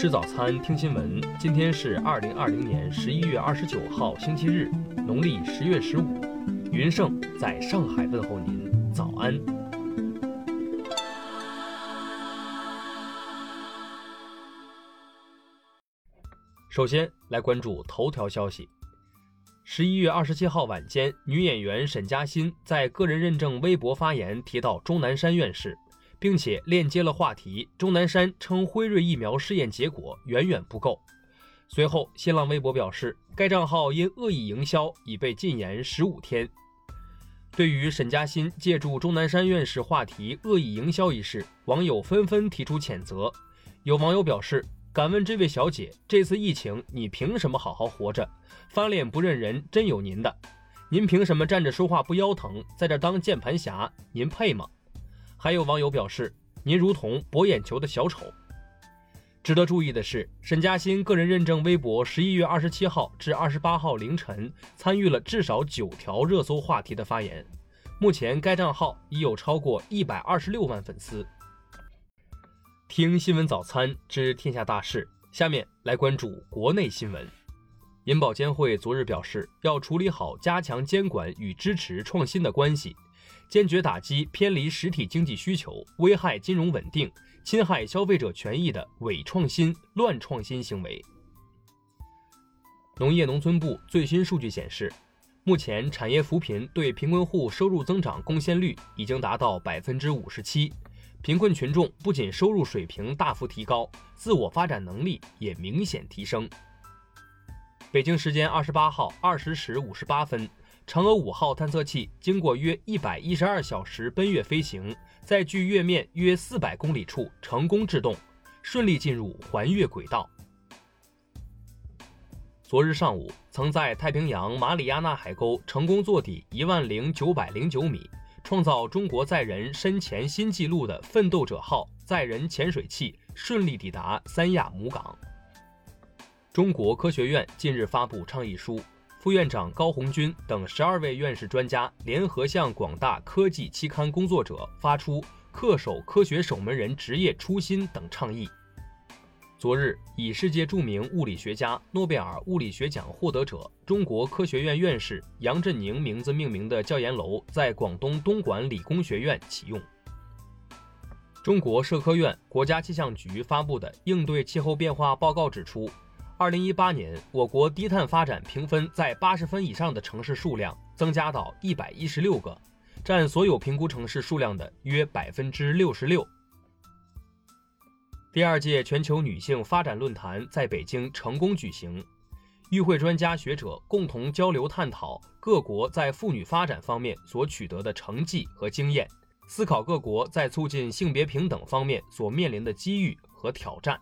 吃早餐，听新闻。今天是二零二零年十一月二十九号，星期日，农历十月十五。云盛在上海问候您，早安。首先来关注头条消息。十一月二十七号晚间，女演员沈嘉欣在个人认证微博发言，提到钟南山院士。并且链接了话题。钟南山称辉瑞疫苗试验结果远远不够。随后，新浪微博表示，该账号因恶意营销已被禁言十五天。对于沈嘉欣借助钟南山院士话题恶意营销一事，网友纷纷提出谴责。有网友表示：“敢问这位小姐，这次疫情你凭什么好好活着？翻脸不认人，真有您的！您凭什么站着说话不腰疼，在这当键盘侠？您配吗？”还有网友表示，您如同博眼球的小丑。值得注意的是，沈嘉欣个人认证微博十一月二十七号至二十八号凌晨参与了至少九条热搜话题的发言。目前该账号已有超过一百二十六万粉丝。听新闻早餐知天下大事，下面来关注国内新闻。银保监会昨日表示，要处理好加强监管与支持创新的关系。坚决打击偏离实体经济需求、危害金融稳定、侵害消费者权益的伪创新、乱创新行为。农业农村部最新数据显示，目前产业扶贫对贫困户收入增长贡献率已经达到百分之五十七，贫困群众不仅收入水平大幅提高，自我发展能力也明显提升。北京时间二十八号二十时五十八分。嫦娥五号探测器经过约一百一十二小时奔月飞行，在距月面约四百公里处成功制动，顺利进入环月轨道。昨日上午，曾在太平洋马里亚纳海沟成功坐底一万零九百零九米，创造中国载人深潜新纪录的“奋斗者号”载人潜水器顺利抵达三亚母港。中国科学院近日发布倡议书。副院长高红军等十二位院士专家联合向广大科技期刊工作者发出“恪守科学守门人职业初心”等倡议。昨日，以世界著名物理学家、诺贝尔物理学奖获得者、中国科学院院士杨振宁名字命名的教研楼在广东东莞理工学院启用。中国社科院、国家气象局发布的应对气候变化报告指出。二零一八年，我国低碳发展评分在八十分以上的城市数量增加到一百一十六个，占所有评估城市数量的约百分之六十六。第二届全球女性发展论坛在北京成功举行，与会专家学者共同交流探讨各国在妇女发展方面所取得的成绩和经验，思考各国在促进性别平等方面所面临的机遇和挑战。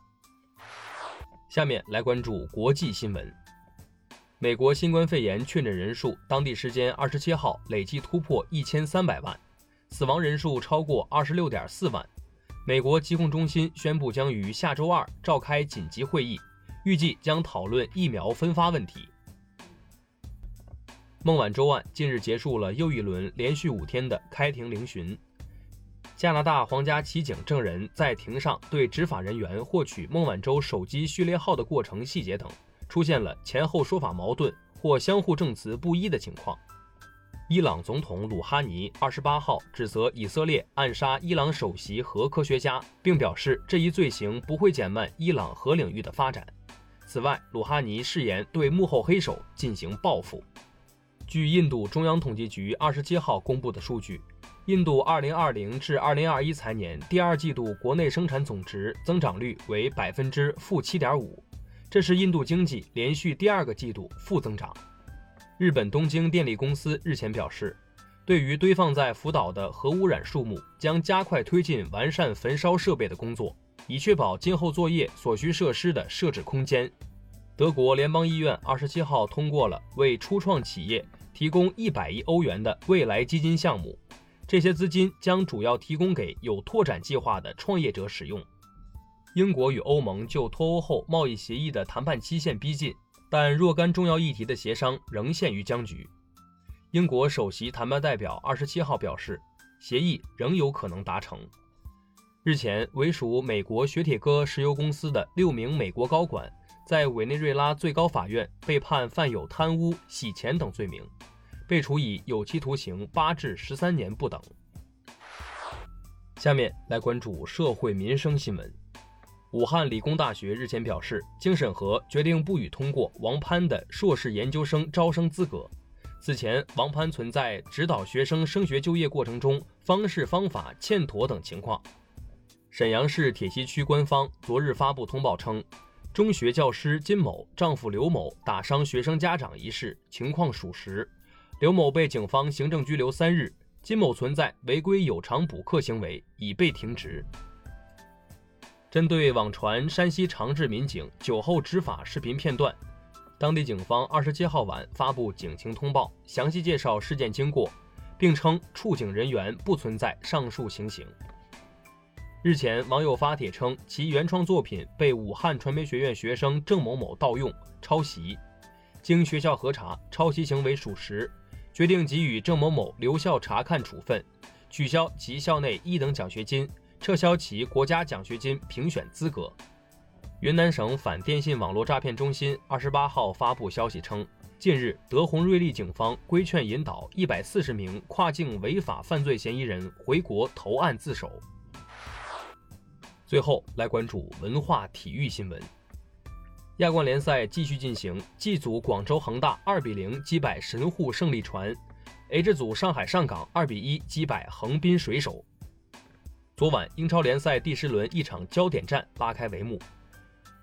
下面来关注国际新闻。美国新冠肺炎确诊人数，当地时间二十七号累计突破一千三百万，死亡人数超过二十六点四万。美国疾控中心宣布将于下周二召开紧急会议，预计将讨论疫苗分发问题。孟晚舟案近日结束了又一轮连续五天的开庭聆讯。加拿大皇家骑警证人在庭上对执法人员获取孟晚舟手机序列号的过程细节等出现了前后说法矛盾或相互证词不一的情况。伊朗总统鲁哈尼二十八号指责以色列暗杀伊朗首席核科学家，并表示这一罪行不会减慢伊朗核领域的发展。此外，鲁哈尼誓言对幕后黑手进行报复。据印度中央统计局二十七号公布的数据。印度2020至2021财年第二季度国内生产总值增长率为百分之负七点五，这是印度经济连续第二个季度负增长。日本东京电力公司日前表示，对于堆放在福岛的核污染树木，将加快推进完善焚烧设备的工作，以确保今后作业所需设施的设置空间。德国联邦医院二十七号通过了为初创企业提供一百亿欧元的未来基金项目。这些资金将主要提供给有拓展计划的创业者使用。英国与欧盟就脱欧后贸易协议的谈判期限逼近，但若干重要议题的协商仍陷于僵局。英国首席谈判代表二十七号表示，协议仍有可能达成。日前，为属美国雪铁哥石油公司的六名美国高管，在委内瑞拉最高法院被判犯有贪污、洗钱等罪名，被处以有期徒刑八至十三年不等。下面来关注社会民生新闻。武汉理工大学日前表示，经审核，决定不予通过王攀的硕士研究生招生资格。此前，王攀存在指导学生升学就业过程中方式方法欠妥等情况。沈阳市铁西区官方昨日发布通报称，中学教师金某丈夫刘某打伤学生家长一事情况属实，刘某被警方行政拘留三日，金某存在违规有偿补课行为，已被停职。针对网传山西长治民警酒后执法视频片段，当地警方二十七号晚发布警情通报，详细介绍事件经过，并称处警人员不存在上述情形。日前，网友发帖称其原创作品被武汉传媒学院学生郑某某盗用抄袭，经学校核查，抄袭行为属实，决定给予郑某某留校察看处分，取消其校内一等奖学金，撤销其国家奖学金评选资格。云南省反电信网络诈骗中心二十八号发布消息称，近日德宏瑞丽警方规劝引导一百四十名跨境违法犯罪嫌疑人回国投案自首。最后来关注文化体育新闻。亚冠联赛继续进行，G 组广州恒大二比零击败神户胜利船，H 组上海上港二比一击败横滨水手。昨晚英超联赛第十轮一场焦点战拉开帷幕，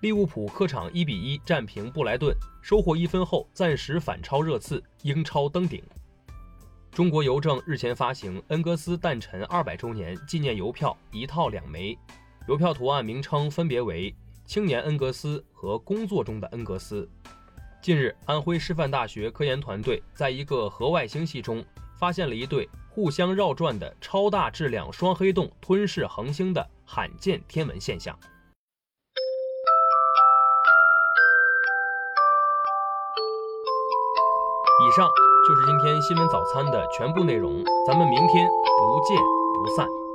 利物浦客场一比一战平布莱顿，收获一分后暂时反超热刺，英超登顶。中国邮政日前发行恩格斯诞辰二百周年纪念邮票一套两枚。邮票图案名称分别为“青年恩格斯”和“工作中的恩格斯”。近日，安徽师范大学科研团队在一个河外星系中发现了一对互相绕转的超大质量双黑洞吞噬恒星的罕见天文现象。以上就是今天新闻早餐的全部内容，咱们明天不见不散。